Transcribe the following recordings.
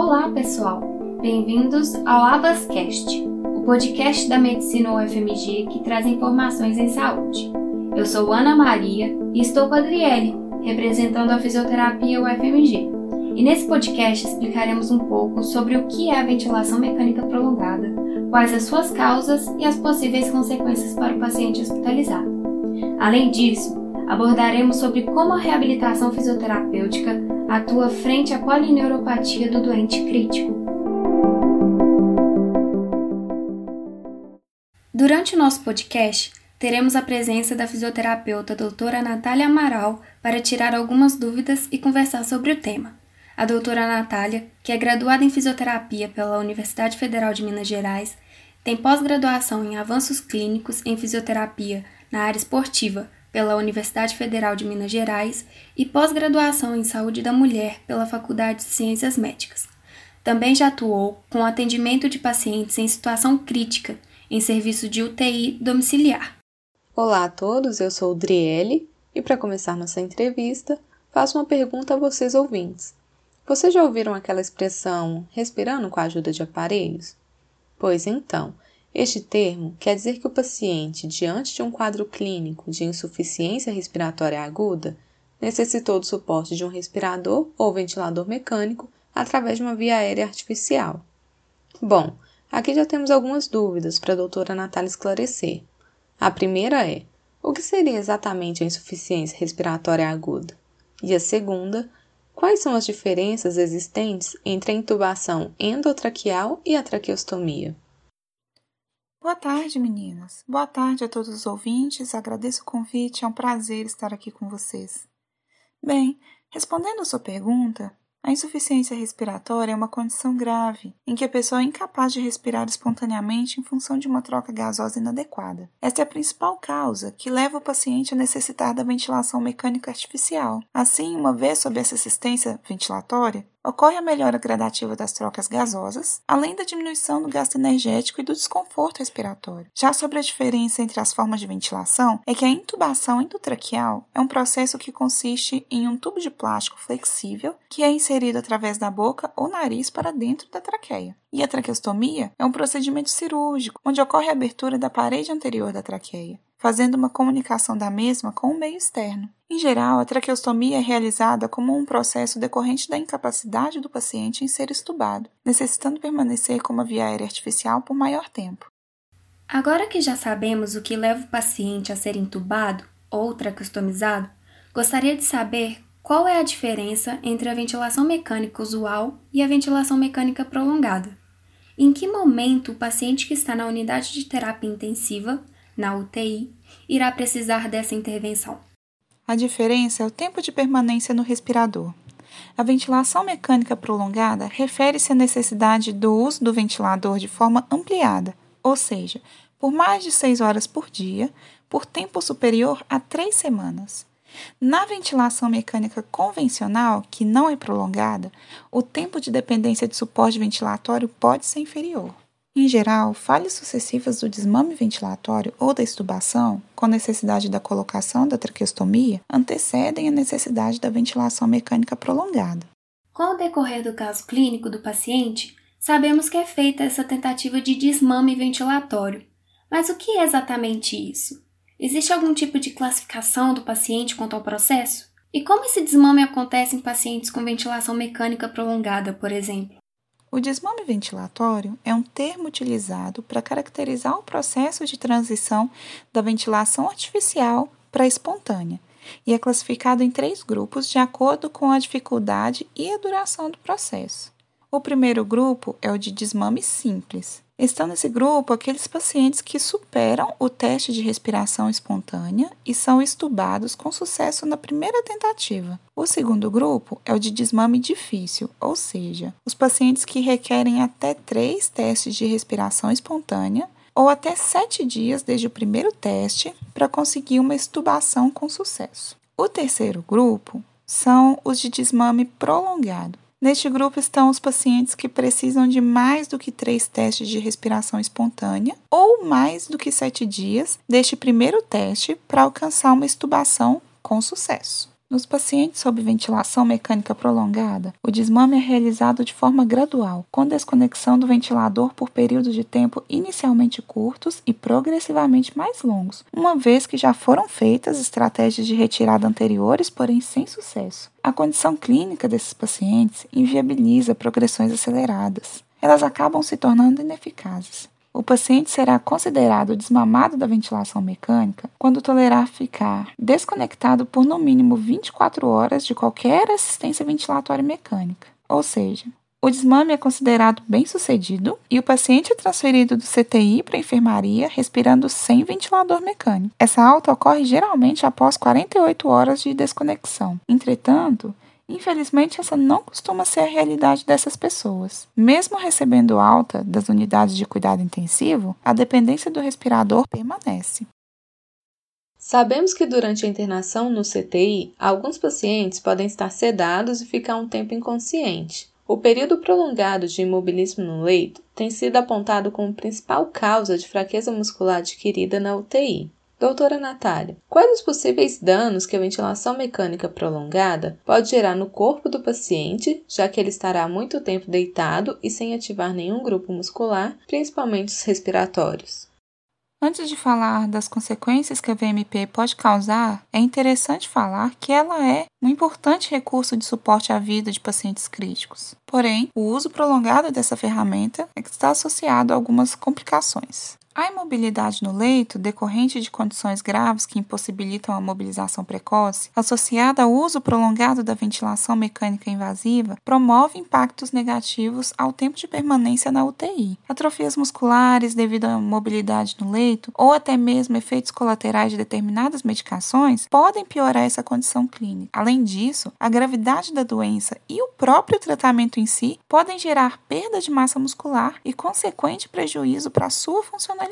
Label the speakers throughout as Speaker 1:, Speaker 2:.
Speaker 1: Olá, pessoal! Bem-vindos ao Abascast, o podcast da Medicina UFMG que traz informações em saúde. Eu sou Ana Maria e estou com a Adriele, representando a fisioterapia UFMG. E nesse podcast explicaremos um pouco sobre o que é a ventilação mecânica prolongada, quais as suas causas e as possíveis consequências para o paciente hospitalizado. Além disso, abordaremos sobre como a reabilitação fisioterapêutica atua frente à polineuropatia do doente crítico. Durante o nosso podcast, teremos a presença da fisioterapeuta doutora Natália Amaral para tirar algumas dúvidas e conversar sobre o tema. A doutora Natália, que é graduada em fisioterapia pela Universidade Federal de Minas Gerais, tem pós-graduação em avanços clínicos em fisioterapia na área esportiva pela Universidade Federal de Minas Gerais e pós-graduação em Saúde da Mulher pela Faculdade de Ciências Médicas. Também já atuou com atendimento de pacientes em situação crítica em serviço de UTI domiciliar.
Speaker 2: Olá a todos, eu sou Driele e para começar nossa entrevista, faço uma pergunta a vocês ouvintes. Vocês já ouviram aquela expressão respirando com a ajuda de aparelhos? Pois então, este termo quer dizer que o paciente, diante de um quadro clínico de insuficiência respiratória aguda, necessitou do suporte de um respirador ou ventilador mecânico através de uma via aérea artificial. Bom, aqui já temos algumas dúvidas para a doutora Natália esclarecer. A primeira é: o que seria exatamente a insuficiência respiratória aguda? E a segunda, quais são as diferenças existentes entre a intubação endotraqueal e a traqueostomia?
Speaker 3: Boa tarde, meninas. Boa tarde a todos os ouvintes. Agradeço o convite, é um prazer estar aqui com vocês. Bem, respondendo a sua pergunta, a insuficiência respiratória é uma condição grave, em que a pessoa é incapaz de respirar espontaneamente em função de uma troca gasosa inadequada. Esta é a principal causa que leva o paciente a necessitar da ventilação mecânica artificial. Assim, uma vez sob essa assistência ventilatória, ocorre a melhora gradativa das trocas gasosas, além da diminuição do gasto energético e do desconforto respiratório. Já sobre a diferença entre as formas de ventilação, é que a intubação endotraqueal é um processo que consiste em um tubo de plástico flexível que é inserido através da boca ou nariz para dentro da traqueia. E a traqueostomia é um procedimento cirúrgico, onde ocorre a abertura da parede anterior da traqueia fazendo uma comunicação da mesma com o meio externo. Em geral, a traqueostomia é realizada como um processo decorrente da incapacidade do paciente em ser estubado, necessitando permanecer com uma via aérea artificial por maior tempo.
Speaker 1: Agora que já sabemos o que leva o paciente a ser intubado ou traqueostomizado, gostaria de saber qual é a diferença entre a ventilação mecânica usual e a ventilação mecânica prolongada. Em que momento o paciente que está na unidade de terapia intensiva na UTI, irá precisar dessa intervenção.
Speaker 3: A diferença é o tempo de permanência no respirador. A ventilação mecânica prolongada refere-se à necessidade do uso do ventilador de forma ampliada, ou seja, por mais de 6 horas por dia, por tempo superior a 3 semanas. Na ventilação mecânica convencional, que não é prolongada, o tempo de dependência de suporte ventilatório pode ser inferior. Em geral, falhas sucessivas do desmame ventilatório ou da estubação, com necessidade da colocação da traqueostomia, antecedem a necessidade da ventilação mecânica prolongada.
Speaker 1: Com o decorrer do caso clínico do paciente, sabemos que é feita essa tentativa de desmame ventilatório. Mas o que é exatamente isso? Existe algum tipo de classificação do paciente quanto ao processo? E como esse desmame acontece em pacientes com ventilação mecânica prolongada, por exemplo?
Speaker 3: O desmame ventilatório é um termo utilizado para caracterizar o processo de transição da ventilação artificial para a espontânea e é classificado em três grupos de acordo com a dificuldade e a duração do processo. O primeiro grupo é o de desmame simples, Estão nesse grupo aqueles pacientes que superam o teste de respiração espontânea e são estubados com sucesso na primeira tentativa. O segundo grupo é o de desmame difícil, ou seja, os pacientes que requerem até três testes de respiração espontânea ou até sete dias desde o primeiro teste para conseguir uma estubação com sucesso. O terceiro grupo são os de desmame prolongado, Neste grupo estão os pacientes que precisam de mais do que três testes de respiração espontânea ou mais do que sete dias deste primeiro teste para alcançar uma estubação com sucesso. Nos pacientes sob ventilação mecânica prolongada, o desmame é realizado de forma gradual, com desconexão do ventilador por períodos de tempo inicialmente curtos e progressivamente mais longos, uma vez que já foram feitas estratégias de retirada anteriores, porém sem sucesso. A condição clínica desses pacientes inviabiliza progressões aceleradas. Elas acabam se tornando ineficazes. O paciente será considerado desmamado da ventilação mecânica quando tolerar ficar desconectado por no mínimo 24 horas de qualquer assistência ventilatória mecânica. Ou seja, o desmame é considerado bem sucedido e o paciente é transferido do CTI para a enfermaria respirando sem ventilador mecânico. Essa alta ocorre geralmente após 48 horas de desconexão. Entretanto, Infelizmente, essa não costuma ser a realidade dessas pessoas. Mesmo recebendo alta das unidades de cuidado intensivo, a dependência do respirador permanece.
Speaker 2: Sabemos que durante a internação no CTI, alguns pacientes podem estar sedados e ficar um tempo inconsciente. O período prolongado de imobilismo no leito tem sido apontado como principal causa de fraqueza muscular adquirida na UTI. Doutora Natália, quais os possíveis danos que a ventilação mecânica prolongada pode gerar no corpo do paciente, já que ele estará muito tempo deitado e sem ativar nenhum grupo muscular, principalmente os respiratórios?
Speaker 3: Antes de falar das consequências que a VMP pode causar, é interessante falar que ela é um importante recurso de suporte à vida de pacientes críticos. Porém, o uso prolongado dessa ferramenta é está associado a algumas complicações. A imobilidade no leito, decorrente de condições graves que impossibilitam a mobilização precoce, associada ao uso prolongado da ventilação mecânica invasiva, promove impactos negativos ao tempo de permanência na UTI. Atrofias musculares devido à mobilidade no leito ou até mesmo efeitos colaterais de determinadas medicações podem piorar essa condição clínica. Além disso, a gravidade da doença e o próprio tratamento em si podem gerar perda de massa muscular e consequente prejuízo para a sua funcionalidade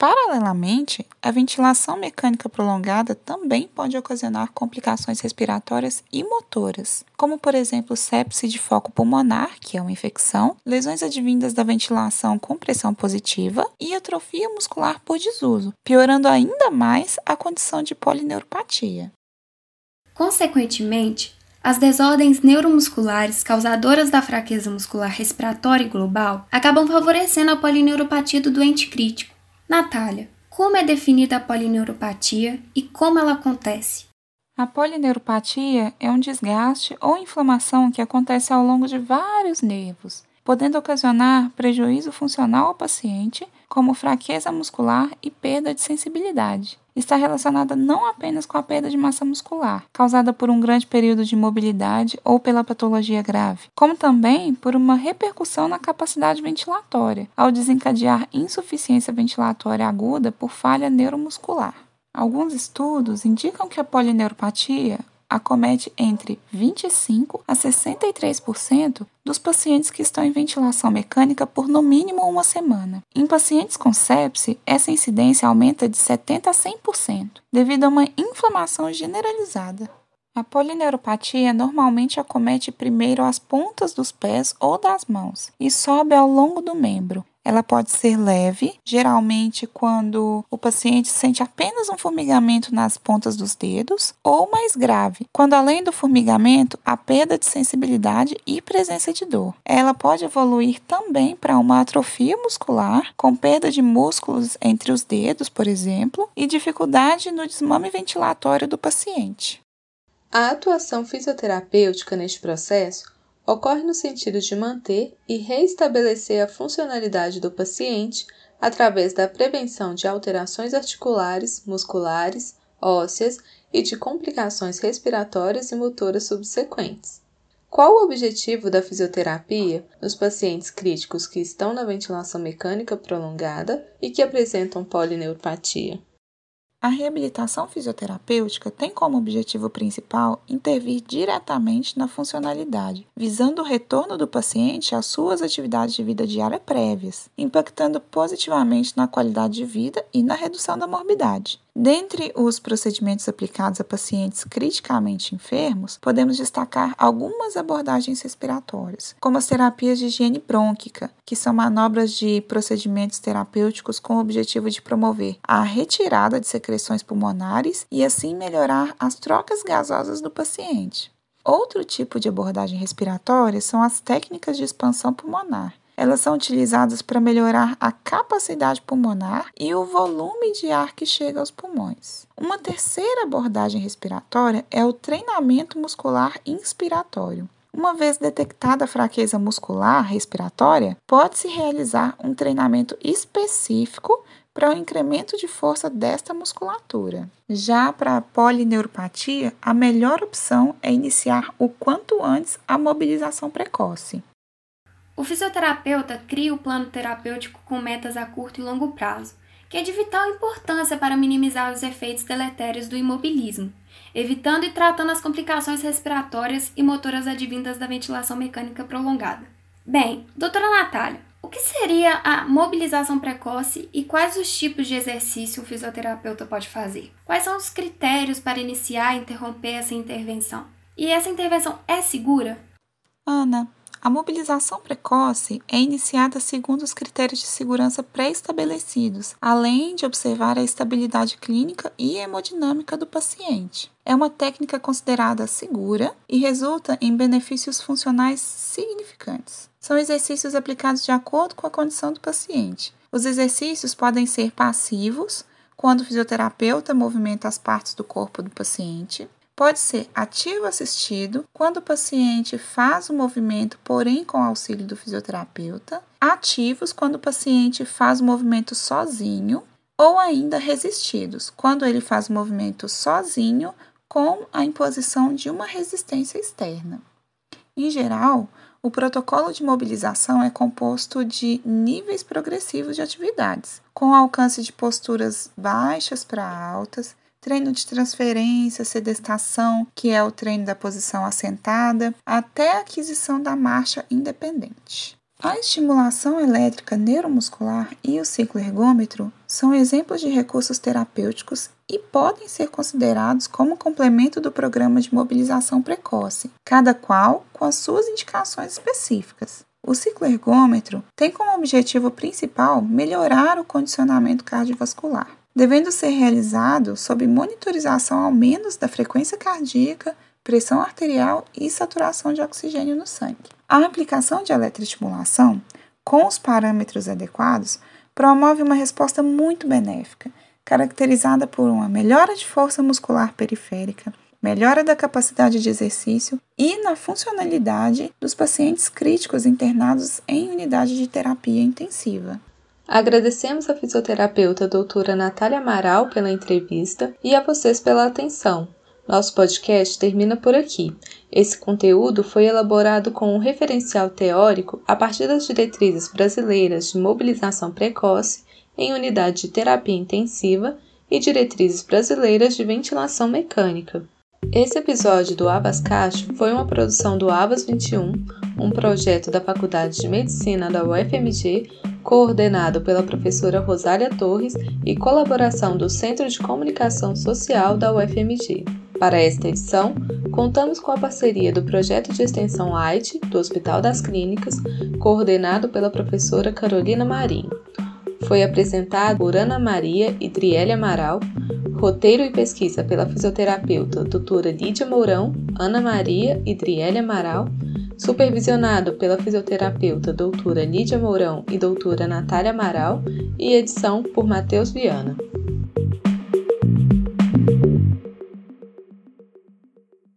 Speaker 3: Paralelamente, a ventilação mecânica prolongada também pode ocasionar complicações respiratórias e motoras, como por exemplo sepse de foco pulmonar, que é uma infecção, lesões advindas da ventilação com pressão positiva e atrofia muscular por desuso, piorando ainda mais a condição de polineuropatia.
Speaker 1: Consequentemente, as desordens neuromusculares causadoras da fraqueza muscular respiratória global acabam favorecendo a polineuropatia do doente crítico. Natália, como é definida a polineuropatia e como ela acontece?
Speaker 3: A polineuropatia é um desgaste ou inflamação que acontece ao longo de vários nervos, podendo ocasionar prejuízo funcional ao paciente, como fraqueza muscular e perda de sensibilidade está relacionada não apenas com a perda de massa muscular, causada por um grande período de imobilidade ou pela patologia grave, como também por uma repercussão na capacidade ventilatória, ao desencadear insuficiência ventilatória aguda por falha neuromuscular. Alguns estudos indicam que a polineuropatia acomete entre 25 a 63% dos pacientes que estão em ventilação mecânica por no mínimo uma semana. Em pacientes com sepse, essa incidência aumenta de 70 a 100%, devido a uma inflamação generalizada. A polineuropatia normalmente acomete primeiro as pontas dos pés ou das mãos e sobe ao longo do membro, ela pode ser leve, geralmente quando o paciente sente apenas um formigamento nas pontas dos dedos, ou mais grave, quando além do formigamento há perda de sensibilidade e presença de dor. Ela pode evoluir também para uma atrofia muscular, com perda de músculos entre os dedos, por exemplo, e dificuldade no desmame ventilatório do paciente.
Speaker 2: A atuação fisioterapêutica neste processo ocorre no sentido de manter e reestabelecer a funcionalidade do paciente através da prevenção de alterações articulares, musculares, ósseas e de complicações respiratórias e motoras subsequentes. Qual o objetivo da fisioterapia nos pacientes críticos que estão na ventilação mecânica prolongada e que apresentam polineuropatia?
Speaker 3: A reabilitação fisioterapêutica tem como objetivo principal intervir diretamente na funcionalidade, visando o retorno do paciente às suas atividades de vida diária prévias, impactando positivamente na qualidade de vida e na redução da morbidade. Dentre os procedimentos aplicados a pacientes criticamente enfermos, podemos destacar algumas abordagens respiratórias, como as terapias de higiene brônquica, que são manobras de procedimentos terapêuticos com o objetivo de promover a retirada de secreções pulmonares e assim melhorar as trocas gasosas do paciente. Outro tipo de abordagem respiratória são as técnicas de expansão pulmonar. Elas são utilizadas para melhorar a capacidade pulmonar e o volume de ar que chega aos pulmões. Uma terceira abordagem respiratória é o treinamento muscular inspiratório. Uma vez detectada a fraqueza muscular respiratória, pode-se realizar um treinamento específico para o incremento de força desta musculatura. Já para a polineuropatia, a melhor opção é iniciar o quanto antes a mobilização precoce.
Speaker 1: O fisioterapeuta cria o plano terapêutico com metas a curto e longo prazo, que é de vital importância para minimizar os efeitos deletérios do imobilismo, evitando e tratando as complicações respiratórias e motoras advindas da ventilação mecânica prolongada. Bem, doutora Natália, o que seria a mobilização precoce e quais os tipos de exercício o fisioterapeuta pode fazer? Quais são os critérios para iniciar e interromper essa intervenção? E essa intervenção é segura?
Speaker 3: Ana, a mobilização precoce é iniciada segundo os critérios de segurança pré-estabelecidos, além de observar a estabilidade clínica e hemodinâmica do paciente. É uma técnica considerada segura e resulta em benefícios funcionais significantes. São exercícios aplicados de acordo com a condição do paciente. Os exercícios podem ser passivos, quando o fisioterapeuta movimenta as partes do corpo do paciente, pode ser ativo assistido quando o paciente faz o movimento, porém com auxílio do fisioterapeuta, ativos quando o paciente faz o movimento sozinho, ou ainda resistidos, quando ele faz o movimento sozinho com a imposição de uma resistência externa. Em geral, o protocolo de mobilização é composto de níveis progressivos de atividades, com alcance de posturas baixas para altas, treino de transferência, sedestação, que é o treino da posição assentada, até a aquisição da marcha independente. A estimulação elétrica neuromuscular e o ciclo ergômetro são exemplos de recursos terapêuticos e podem ser considerados como complemento do programa de mobilização precoce, cada qual com as suas indicações específicas. O ciclo ergômetro tem como objetivo principal melhorar o condicionamento cardiovascular devendo ser realizado sob monitorização ao menos da frequência cardíaca, pressão arterial e saturação de oxigênio no sangue. A aplicação de eletroestimulação, com os parâmetros adequados, promove uma resposta muito benéfica, caracterizada por uma melhora de força muscular periférica, melhora da capacidade de exercício e na funcionalidade dos pacientes críticos internados em unidade de terapia intensiva.
Speaker 2: Agradecemos à fisioterapeuta doutora Natália Amaral pela entrevista e a vocês pela atenção. Nosso podcast termina por aqui. Esse conteúdo foi elaborado com um referencial teórico a partir das diretrizes brasileiras de mobilização precoce em unidade de terapia intensiva e diretrizes brasileiras de ventilação mecânica. Esse episódio do Abas Cacho foi uma produção do Abas 21, um projeto da Faculdade de Medicina da UFMG coordenado pela professora Rosália Torres e colaboração do Centro de Comunicação Social da UFMG. Para esta edição, contamos com a parceria do projeto de extensão Light do Hospital das Clínicas, coordenado pela professora Carolina Marinho. Foi apresentado por Ana Maria e Driele Amaral, roteiro e pesquisa pela fisioterapeuta doutora Lídia Mourão, Ana Maria e Driele Amaral, supervisionado pela fisioterapeuta doutora Lídia Mourão e doutora Natália Amaral, e edição por Matheus Viana.